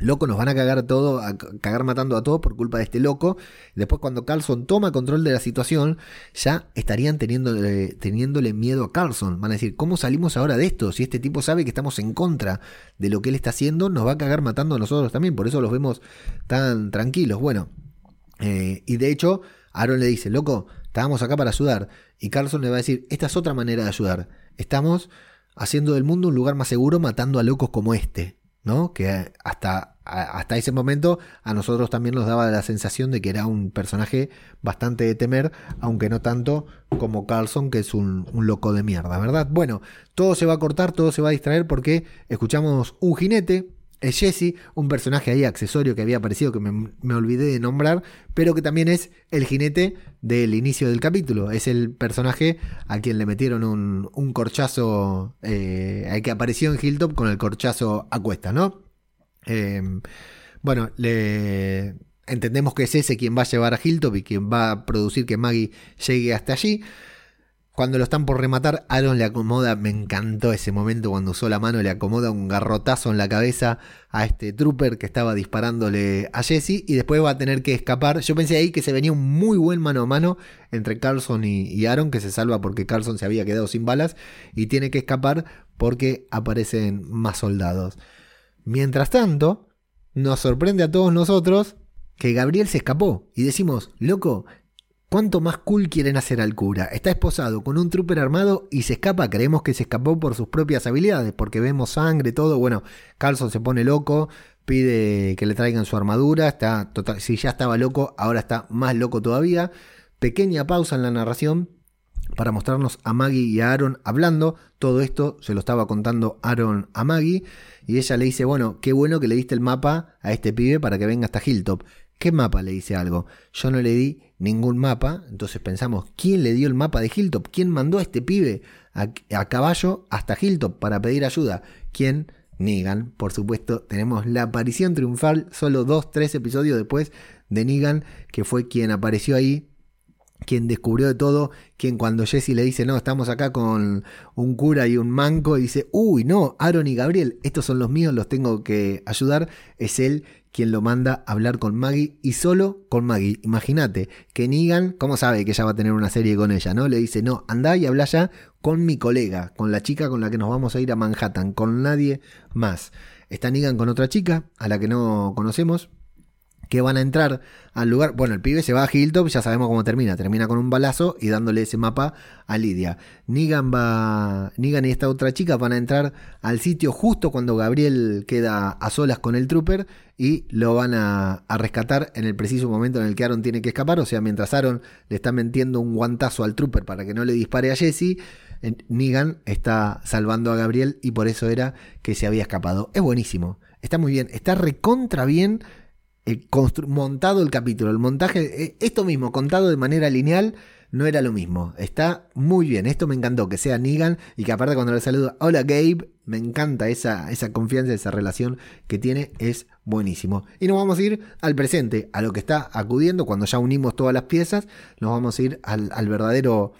loco, nos van a cagar todo, a cagar matando a todos por culpa de este loco. Después, cuando Carlson toma control de la situación, ya estarían teniéndole, teniéndole miedo a Carlson. Van a decir, ¿cómo salimos ahora de esto? Si este tipo sabe que estamos en contra de lo que él está haciendo, nos va a cagar matando a nosotros también. Por eso los vemos tan tranquilos. Bueno, eh, y de hecho, Aaron le dice, loco, estábamos acá para ayudar. Y Carlson le va a decir, esta es otra manera de ayudar Estamos haciendo del mundo un lugar más seguro matando a locos como este, ¿no? Que hasta, hasta ese momento a nosotros también nos daba la sensación de que era un personaje bastante de temer, aunque no tanto como Carlson, que es un, un loco de mierda, ¿verdad? Bueno, todo se va a cortar, todo se va a distraer porque escuchamos un jinete es Jesse, un personaje ahí accesorio que había aparecido que me, olvidé de nombrar, pero que también es el jinete del inicio del capítulo. Es el personaje a quien le metieron un, corchazo, eh, que apareció en Hilltop con el corchazo a cuesta, ¿no? Em, bueno, le, entendemos que es ese quien va a llevar a Hilltop y quien va a producir que Maggie llegue hasta allí. Cuando lo están por rematar, Aaron le acomoda, me encantó ese momento cuando usó la mano, le acomoda un garrotazo en la cabeza a este trooper que estaba disparándole a Jesse y después va a tener que escapar. Yo pensé ahí que se venía un muy buen mano a mano entre Carlson y, Aaron, que se salva porque Carlson se había quedado sin balas y tiene que escapar porque aparecen más soldados. Mientras tanto, nos sorprende a todos nosotros que Gabriel se escapó y decimos, loco, ¿Cuánto más cool quieren hacer al cura? Está esposado con un trooper armado y se escapa. Creemos que se escapó por sus propias habilidades, porque vemos sangre, todo. Bueno, Carlson se pone loco, pide que le traigan su armadura. Está total, si ya estaba loco, ahora está más loco todavía. Pequeña pausa en la narración para mostrarnos a Maggie y a Aaron hablando. Todo esto se lo estaba contando Aaron a Maggie. Y ella le dice, bueno, qué bueno que le diste el mapa a este pibe para que venga hasta Hilltop. ¿Qué mapa? Le dice algo. Yo no le di ningún mapa, entonces pensamos, ¿quién le dio el mapa de Hilltop? ¿Quién mandó a este pibe a, caballo hasta Hilltop para pedir ayuda? ¿Quién? Negan, por supuesto, tenemos la aparición triunfal solo dos, tres episodios después de Negan, que fue quien apareció ahí, quien descubrió de todo, quien cuando Jesse le dice, no, estamos acá con un cura y un manco, y dice, uy, no, Aaron y Gabriel, estos son los míos, los tengo que ayudar, es él quien lo manda a hablar con Maggie y solo con Maggie. Imagínate que Negan, ¿cómo sabe que ella va a tener una serie con ella? ¿No? Le dice, no, anda y habla ya con mi colega, con la chica con la que nos vamos a ir a Manhattan, con nadie más. Está Negan con otra chica, a la que no conocemos, que van a entrar al lugar. Bueno, el pibe se va a Hilltop, ya sabemos cómo termina. Termina con un balazo y dándole ese mapa a Lidia. Negan va. Negan y esta otra chica van a entrar al sitio justo cuando Gabriel queda a solas con el trooper y lo van a, rescatar en el preciso momento en el que Aaron tiene que escapar. O sea, mientras Aaron le está metiendo un guantazo al trooper para que no le dispare a Jesse. Negan está salvando a Gabriel y por eso era que se había escapado. Es buenísimo, está muy bien, está recontra bien eh, montado el capítulo. El montaje, eh, esto mismo, contado de manera lineal, no era lo mismo. Está muy bien. Esto me encantó, que sea Negan y que aparte cuando le saluda, hola Gabe, me encanta esa, esa confianza, esa relación que tiene, es buenísimo. Y nos vamos a ir al presente, a lo que está acudiendo, cuando ya unimos todas las piezas, nos vamos a ir al, al verdadero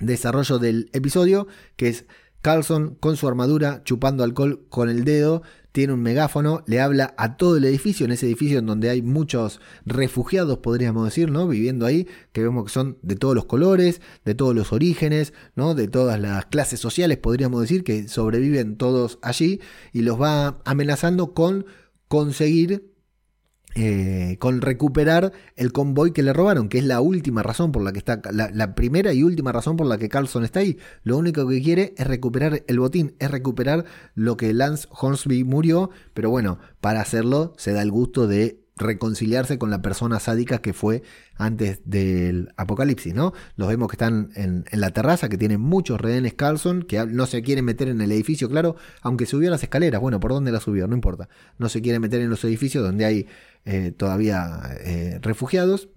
desarrollo del episodio, que es Carlson con su armadura chupando alcohol con el dedo, tiene un megáfono, le habla a todo el edificio, en ese edificio en donde hay muchos refugiados, podríamos decir, ¿no? Viviendo ahí, que vemos que son de todos los colores, de todos los orígenes, ¿no? De todas las clases sociales, podríamos decir, que sobreviven todos allí y los va amenazando con conseguir eh, con recuperar el convoy que le robaron, que es la última razón por la que está, la, primera y última razón por la que Carlson está ahí. Lo único que quiere es recuperar el botín, es recuperar lo que Lance Hornsby murió, pero bueno, para hacerlo se da el gusto de reconciliarse con la persona sádica que fue antes del apocalipsis, ¿no? Los vemos que están en, la terraza, que tienen muchos rehenes Carlson, que no se quieren meter en el edificio, claro, aunque subió las escaleras, bueno, ¿por dónde la subió? No importa, no se quiere meter en los edificios donde hay eh, todavía eh, refugiados.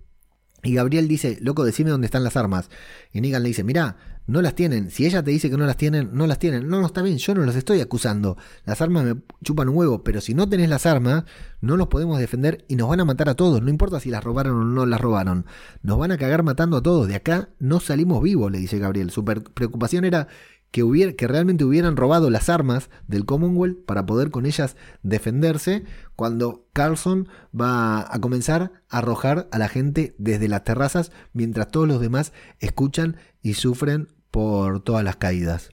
Y Gabriel dice, loco, decime dónde están las armas. Y Negan le dice, mirá, no las tienen. Si ella te dice que no las tienen, no las tienen. No, no está bien, yo no las estoy acusando. Las armas me chupan un huevo, pero si no tenés las armas, no los podemos defender y nos van a matar a todos. No importa si las robaron o no las robaron. Nos van a cagar matando a todos. De acá no salimos vivos, le dice Gabriel. Su preocupación era que, hubiera, que realmente hubieran robado las armas del Commonwealth para poder con ellas defenderse, cuando Carlson va a comenzar a arrojar a la gente desde las terrazas, mientras todos los demás escuchan y sufren por todas las caídas.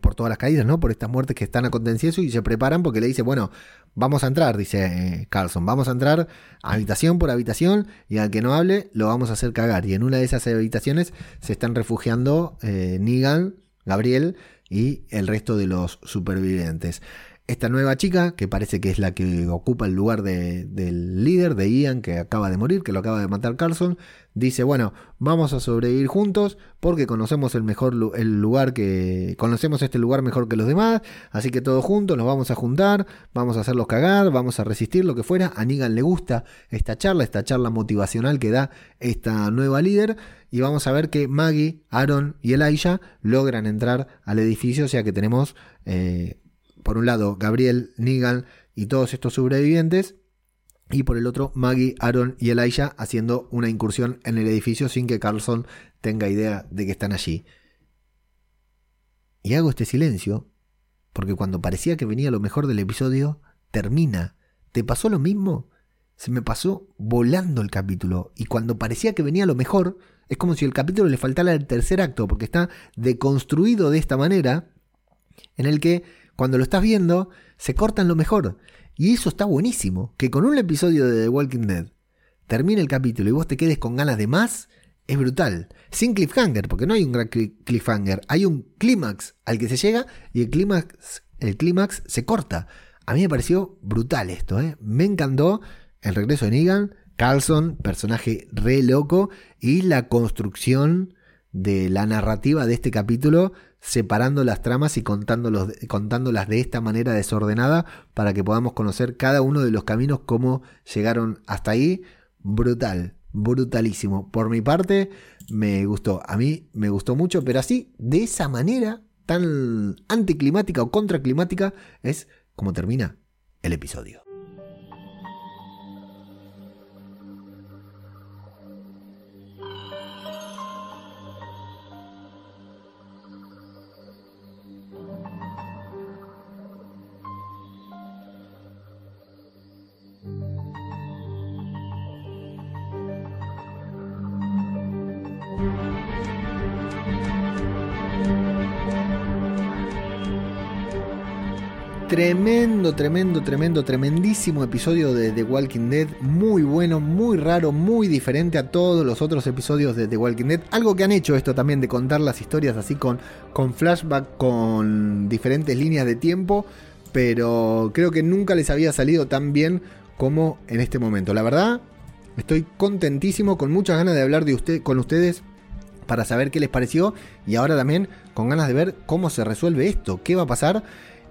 Por todas las caídas, ¿no? Por estas muertes que están a y se preparan porque le dice, bueno, vamos a entrar, dice eh, Carlson, vamos a entrar habitación por habitación y al que no hable lo vamos a hacer cagar. Y en una de esas habitaciones se están refugiando eh, Negan, Gabriel y el resto de los supervivientes. Esta nueva chica, que parece que es la que ocupa el lugar del líder, de Ian, que acaba de morir, que lo acaba de matar Carlson, dice, bueno, vamos a sobrevivir juntos porque conocemos el mejor el lugar que conocemos este lugar mejor que los demás, así que todos juntos nos vamos a juntar, vamos a hacerlos cagar, vamos a resistir lo que fuera. A Negan le gusta esta charla, esta charla motivacional que da esta nueva líder y vamos a ver que Maggie, Aaron y Elijah logran entrar al edificio, o sea que tenemos eh, por un lado, Gabriel, Negan y todos estos sobrevivientes. Y por el otro, Maggie, Aaron y Elijah haciendo una incursión en el edificio sin que Carlson tenga idea de que están allí. Y hago este silencio porque cuando parecía que venía lo mejor del episodio, termina. ¿Te pasó lo mismo? Se me pasó volando el capítulo. Y cuando parecía que venía lo mejor, es como si el capítulo le faltara el tercer acto, porque está deconstruido de esta manera, en el que cuando lo estás viendo, se cortan lo mejor. Y eso está buenísimo. Que con un episodio de The Walking Dead termine el capítulo y vos te quedes con ganas de más, es brutal. Sin cliffhanger, porque no hay un gran cliffhanger. Hay un clímax al que se llega y el clímax, el clímax se corta. A mí me pareció brutal esto, ¿eh? Me encantó el regreso de Negan, Carlson, personaje re loco, y la construcción de la narrativa de este capítulo separando las tramas y contándolas de esta manera desordenada para que podamos conocer cada uno de los caminos, cómo llegaron hasta ahí. Brutal, brutalísimo. Por mi parte, me gustó. A mí me gustó mucho, pero así, de esa manera tan anticlimática o contraclimática, es como termina el episodio. Tremendo, tremendo, tremendo, tremendísimo episodio de The Walking Dead. Muy bueno, muy raro, muy diferente a todos los otros episodios de The Walking Dead. Algo que han hecho esto también de contar las historias así con, con flashback, con diferentes líneas de tiempo. Pero creo que nunca les había salido tan bien como en este momento. La verdad, estoy contentísimo, con muchas ganas de hablar de usted, con ustedes para saber qué les pareció. Y ahora también con ganas de ver cómo se resuelve esto, qué va a pasar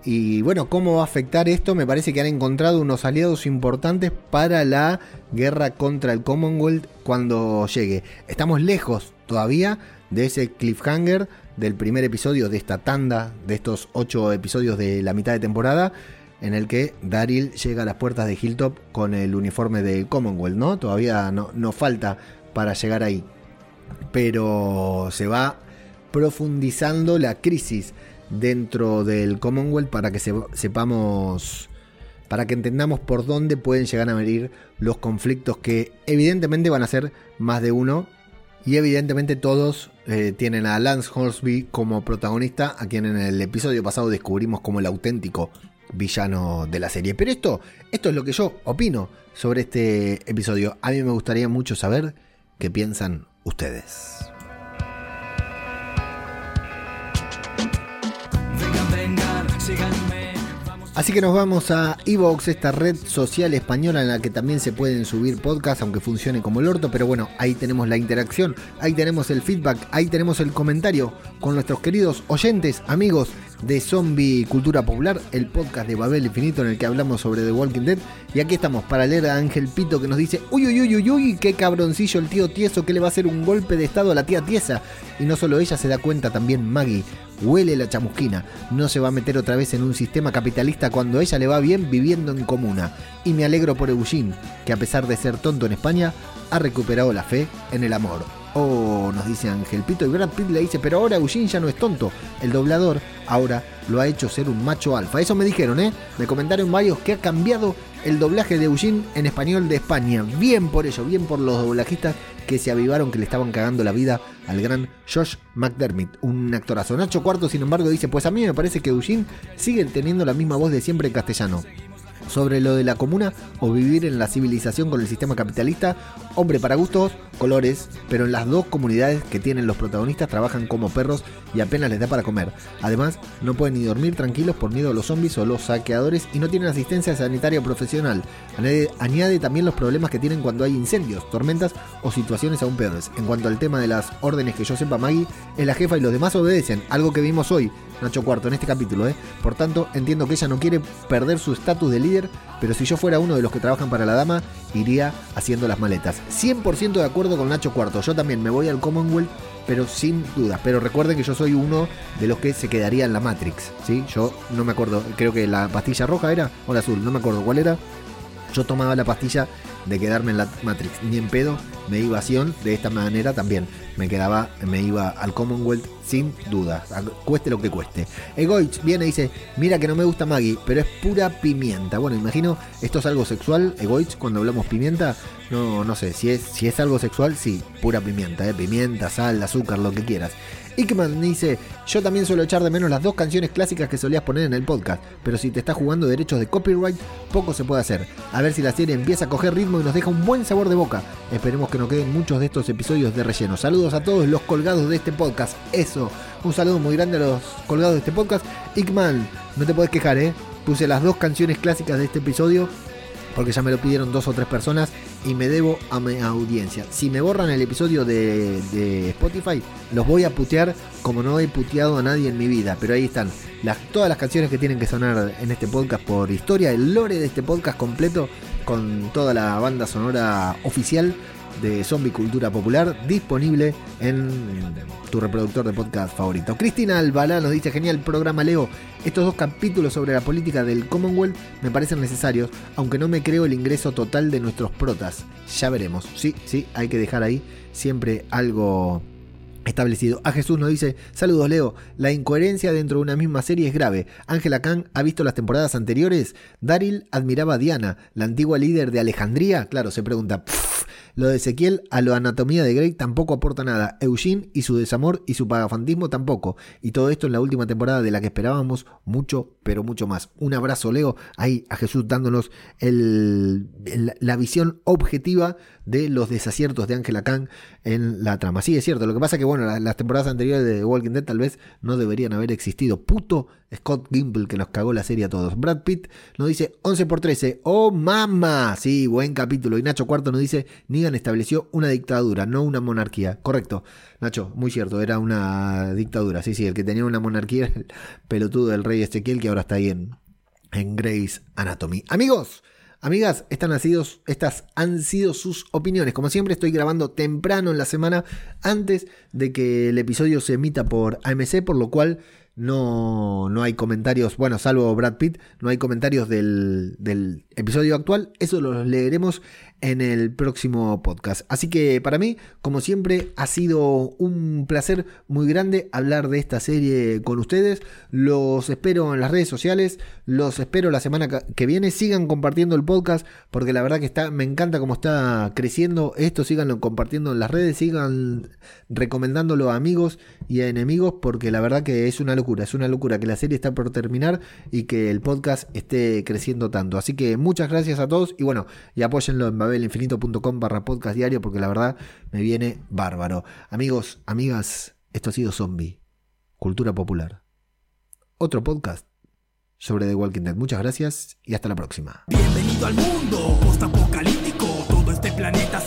Y bueno, ¿cómo va a afectar esto? Me parece que han encontrado unos aliados importantes para la guerra contra el Commonwealth cuando llegue. Estamos lejos todavía de ese cliffhanger del primer episodio de esta tanda, de estos ocho episodios de la mitad de temporada, en el que Daryl llega a las puertas de Hilltop con el uniforme del Commonwealth, ¿no? Todavía no, no falta para llegar ahí. Pero se va profundizando la crisis dentro del Commonwealth para que sepamos, para que entendamos por dónde pueden llegar a venir los conflictos que evidentemente van a ser más de uno y evidentemente todos eh, tienen a Lance Horsby como protagonista, a quien en el episodio pasado descubrimos como el auténtico villano de la serie. Pero esto, esto es lo que yo opino sobre este episodio. A mí me gustaría mucho saber qué piensan ustedes. Así que nos vamos a Evox, esta red social española en la que también se pueden subir podcasts, aunque funcione como el orto, pero bueno, ahí tenemos la interacción, ahí tenemos el feedback, ahí tenemos el comentario con nuestros queridos oyentes, amigos de Zombie Cultura Popular, el podcast de Babel Infinito en el que hablamos sobre The Walking Dead. Y aquí estamos para leer a Ángel Pito que nos dice, uy, uy, uy, uy, uy, qué cabroncillo el tío tieso que le va a hacer un golpe de estado a la tía tiesa. Y no solo ella se da cuenta, también Maggie huele la chamusquina. No se va a meter otra vez en un sistema capitalista cuando ella le va bien viviendo en comuna. Y me alegro por Eugene, que a pesar de ser tonto en España, ha recuperado la fe en el amor. Oh, nos dice Ángel Pito. Y Brad Pitt le dice, pero ahora Eugene ya no es tonto. El doblador ahora lo ha hecho ser un macho alfa. Eso me dijeron, ¿eh? Me comentaron varios que ha cambiado el doblaje de Eugene en español de España. Bien por ello, bien por los doblajistas que se avivaron que le estaban cagando la vida al gran Josh McDermott, un actorazo. Nacho Cuarto, sin embargo, dice, pues a mí me parece que Eugene sigue teniendo la misma voz de siempre en castellano sobre lo de la comuna o vivir en la civilización con el sistema capitalista, hombre para gustos, colores, pero en las dos comunidades que tienen los protagonistas trabajan como perros y apenas les da para comer. Además, no pueden ni dormir tranquilos por miedo a los zombies o los saqueadores y no tienen asistencia sanitaria profesional. Añade, también los problemas que tienen cuando hay incendios, tormentas o situaciones aún peores. En cuanto al tema de las órdenes que yo sepa, Maggie es la jefa y los demás obedecen, algo que vimos hoy, Nacho Cuarto, en este capítulo. ¿eh? Por tanto, entiendo que ella no quiere perder su estatus de líder, pero si yo fuera uno de los que trabajan para la dama, iría haciendo las maletas. 100% de acuerdo con Nacho Cuarto. Yo también me voy al Commonwealth, pero sin duda. Pero recuerden que yo soy uno de los que se quedaría en la Matrix. ¿sí? Yo no me acuerdo, creo que la pastilla roja era o la azul, no me acuerdo cuál era. Yo tomaba la pastilla de quedarme en la Matrix. Ni en pedo me iba a Sion de esta manera también. Me quedaba, me iba al Commonwealth sin duda, cueste lo que cueste. Egoich viene y dice, mira que no me gusta Maggie, pero es pura pimienta. Bueno, imagino, esto es algo sexual, Egoich, cuando hablamos pimienta, no, no sé, si es, si es algo sexual, sí, pura pimienta, ¿eh? pimienta, sal, azúcar, lo que quieras. Ickman dice, yo también suelo echar de menos las dos canciones clásicas que solías poner en el podcast, pero si te estás jugando derechos de copyright, poco se puede hacer. A ver si la serie empieza a coger ritmo y nos deja un buen sabor de boca. Esperemos que no queden muchos de estos episodios de relleno. Saludos a todos los colgados de este podcast. Eso, un saludo muy grande a los colgados de este podcast. Ickman, no te puedes quejar, ¿eh? Puse las dos canciones clásicas de este episodio porque ya me lo pidieron dos o tres personas y me debo a mi audiencia. Si me borran el episodio de, Spotify, los voy a putear como no he puteado a nadie en mi vida. Pero ahí están todas las canciones que tienen que sonar en este podcast por historia, el lore de este podcast completo con toda la banda sonora oficial de Zombie Cultura Popular disponible en tu reproductor de podcast favorito. Cristina Albalá nos dice, genial programa Leo, estos dos capítulos sobre la política del Commonwealth me parecen necesarios, aunque no me creo el ingreso total de nuestros protas. Ya veremos, sí, sí, hay que dejar ahí siempre algo establecido. A Jesús nos dice, saludos Leo, la incoherencia dentro de una misma serie es grave. Ángela Kang ha visto las temporadas anteriores. Daryl admiraba a Diana, la antigua líder de Alejandría. Claro, se pregunta, lo de Ezequiel a la anatomía de Grey tampoco aporta nada. Eugene y su desamor y su pagafantismo tampoco. Y todo esto en la última temporada de la que esperábamos mucho, pero mucho más. Un abrazo, Leo, ahí a Jesús dándonos el, la visión objetiva de los desaciertos de Angela Kang en la trama. Sí, es cierto. Lo que pasa que, bueno, las, temporadas anteriores de The Walking Dead tal vez no deberían haber existido. Puto Scott Gimple que nos cagó la serie a todos. Brad Pitt nos dice 11 por 13. ¡Oh, mamá! Sí, buen capítulo. Y Nacho Cuarto nos dice: Negan estableció una dictadura, no una monarquía. Correcto, Nacho, muy cierto. Era una dictadura. Sí, sí, el que tenía una monarquía era el pelotudo del rey Ezequiel que ahora está ahí en, en Grey's Anatomy. Amigos. Amigas, estas estas han sido sus opiniones. Como siempre, estoy grabando temprano en la semana antes de que el episodio se emita por AMC, por lo cual no, no hay comentarios, bueno, salvo Brad Pitt, no hay comentarios del, del episodio actual. Eso lo leeremos en el próximo podcast. Así que para mí, como siempre, ha sido un placer muy grande hablar de esta serie con ustedes. Los espero en las redes sociales, los espero la semana que viene. Sigan compartiendo el podcast porque la verdad que está, me encanta cómo está creciendo esto. Síganlo compartiendo en las redes, sigan recomendándolo a amigos y a enemigos porque la verdad que es una locura, es una locura que la serie está por terminar y que el podcast esté creciendo tanto. Así que muchas gracias a todos y bueno, y apóyenlo en belinfinito.com barra podcast diario porque la verdad me viene bárbaro. Amigos, amigas, esto ha sido Zombie, Cultura Popular. Otro podcast sobre The Walking Dead. Muchas gracias y hasta la próxima. Bienvenido al mundo. Todo este planeta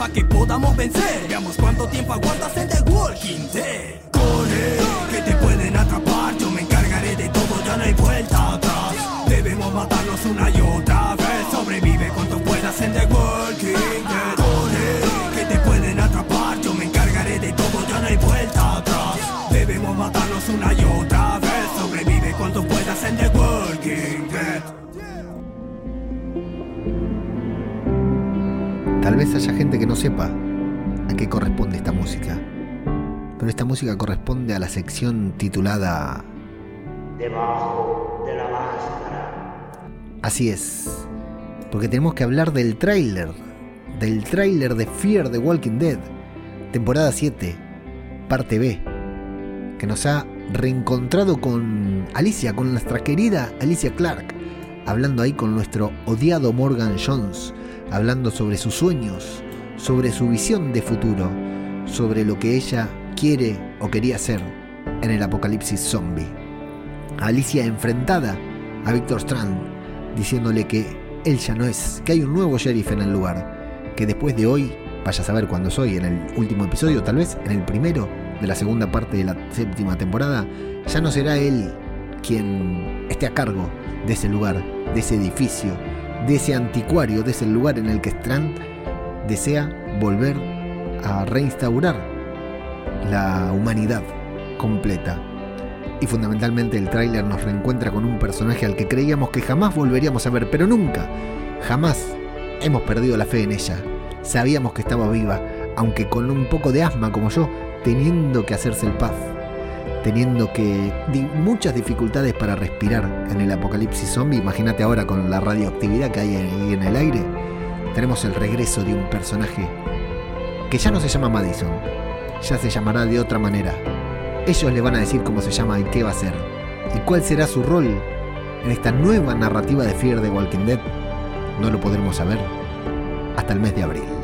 para que podamos vencer. Veamos cuánto tiempo aguantas en The Walking Dead. Sepa a qué corresponde esta música. Pero esta música corresponde a la sección titulada Debajo de la máscara. Así es. Porque tenemos que hablar del tráiler. Del tráiler de Fear the Walking Dead. Temporada 7. Parte B. Que nos ha reencontrado con Alicia, con nuestra querida Alicia Clark. Hablando ahí con nuestro odiado Morgan Jones. Hablando sobre sus sueños. Sobre su visión de futuro. Sobre lo que ella quiere o quería ser en el apocalipsis zombie. Alicia enfrentada a Victor Strand, diciéndole que él ya no es, que hay un nuevo sheriff en el lugar, que después de hoy, vaya a saber cuándo soy, en el último episodio, tal vez en el primero de la segunda parte de la séptima temporada, ya no será él quien esté a cargo de ese lugar, de ese edificio, de ese anticuario, de ese lugar en el que Strand desea volver a reinstaurar la humanidad completa. Y fundamentalmente el tráiler nos reencuentra con un personaje al que creíamos que jamás volveríamos a ver, pero nunca, jamás hemos perdido la fe en ella. Sabíamos que estaba viva, aunque con un poco de asma como yo, teniendo que hacerse el puff, teniendo que muchas dificultades para respirar en el apocalipsis zombie. Imagínate ahora con la radioactividad que hay ahí en el aire. Tenemos el regreso de un personaje que ya no se llama Madison, ya se llamará de otra manera. Ellos le van a decir cómo se llama y qué va a ser. Y cuál será su rol en esta nueva narrativa de Fear de Walking Dead. No lo podremos saber hasta el mes de abril.